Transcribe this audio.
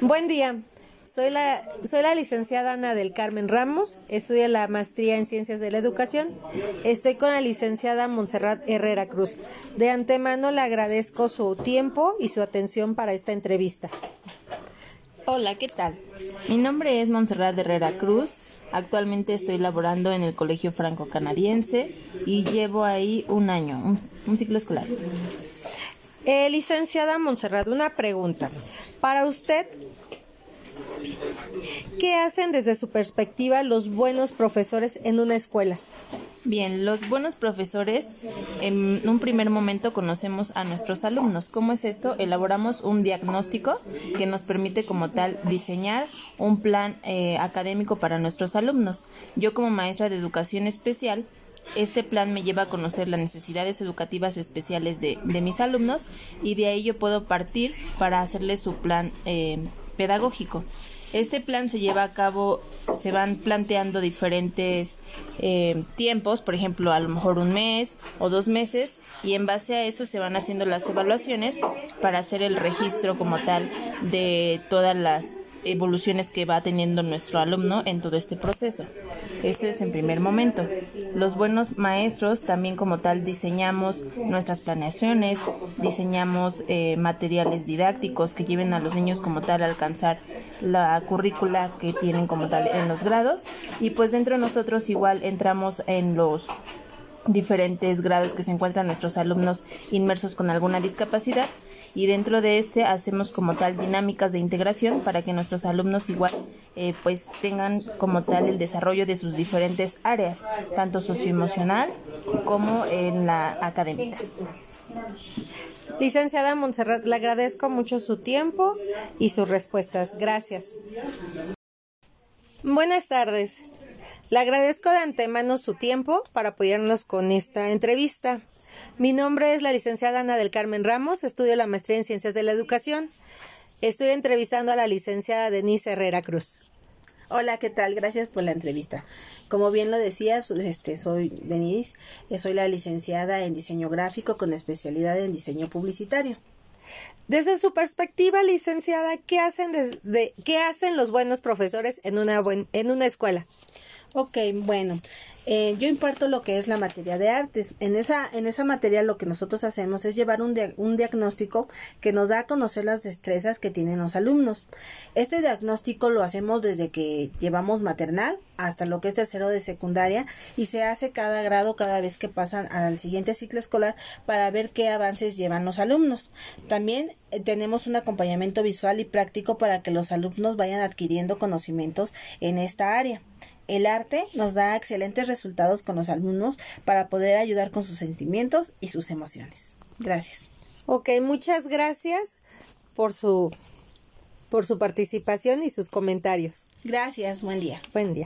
Buen día. Soy la, soy la licenciada Ana del Carmen Ramos, estudio la maestría en Ciencias de la Educación. Estoy con la licenciada Montserrat Herrera Cruz. De antemano le agradezco su tiempo y su atención para esta entrevista. Hola, ¿qué tal? Mi nombre es Montserrat Herrera Cruz. Actualmente estoy laborando en el Colegio Franco Canadiense y llevo ahí un año, un, un ciclo escolar. Eh, licenciada Montserrat, una pregunta. Para usted, ¿qué hacen desde su perspectiva los buenos profesores en una escuela? Bien, los buenos profesores en un primer momento conocemos a nuestros alumnos. ¿Cómo es esto? Elaboramos un diagnóstico que nos permite como tal diseñar un plan eh, académico para nuestros alumnos. Yo como maestra de educación especial este plan me lleva a conocer las necesidades educativas especiales de, mis alumnos y de ahí yo puedo partir para hacerles su plan eh, pedagógico. Este plan se lleva a cabo, se van planteando diferentes eh, tiempos, por ejemplo, a lo mejor un mes o dos meses, y en base a eso se van haciendo las evaluaciones para hacer el registro como tal de todas las evoluciones que va teniendo nuestro alumno en todo este proceso. Eso es en primer momento. Los buenos maestros también como tal diseñamos nuestras planeaciones, diseñamos eh, materiales didácticos que lleven a los niños como tal a alcanzar la currícula que tienen como tal en los grados y pues dentro de nosotros igual entramos en los diferentes grados que se encuentran nuestros alumnos inmersos con alguna discapacidad y dentro de este hacemos como tal dinámicas de integración para que nuestros alumnos igual eh, pues tengan como tal el desarrollo de sus diferentes áreas, tanto socioemocional como en la académica. Licenciada Montserrat, le agradezco mucho su tiempo y sus respuestas. Gracias. Buenas tardes. Le agradezco de antemano su tiempo para apoyarnos con esta entrevista. Mi nombre es la licenciada Ana del Carmen Ramos, estudio la maestría en Ciencias de la Educación. Estoy entrevistando a la licenciada Denise Herrera Cruz. Hola, ¿qué tal? Gracias por la entrevista. Como bien lo decías, este, soy Denise, eh, soy la licenciada en diseño gráfico con especialidad en diseño publicitario. Desde su perspectiva, licenciada, ¿qué hacen, desde, ¿qué hacen los buenos profesores en una, en una escuela? Ok, bueno, eh, yo imparto lo que es la materia de artes. En esa, en esa materia lo que nosotros hacemos es llevar un, diagnóstico que nos da a conocer las destrezas que tienen los alumnos. Este diagnóstico lo hacemos desde que llevamos maternal hasta lo que es tercero de secundaria y se hace cada grado cada vez que pasan al siguiente ciclo escolar para ver qué avances llevan los alumnos. También eh, tenemos un acompañamiento visual y práctico para que los alumnos vayan adquiriendo conocimientos en esta área. El arte nos da excelentes resultados con los alumnos para poder ayudar con sus sentimientos y sus emociones. Gracias. Ok, muchas gracias por su por su participación y sus comentarios. Gracias, buen día. Buen día.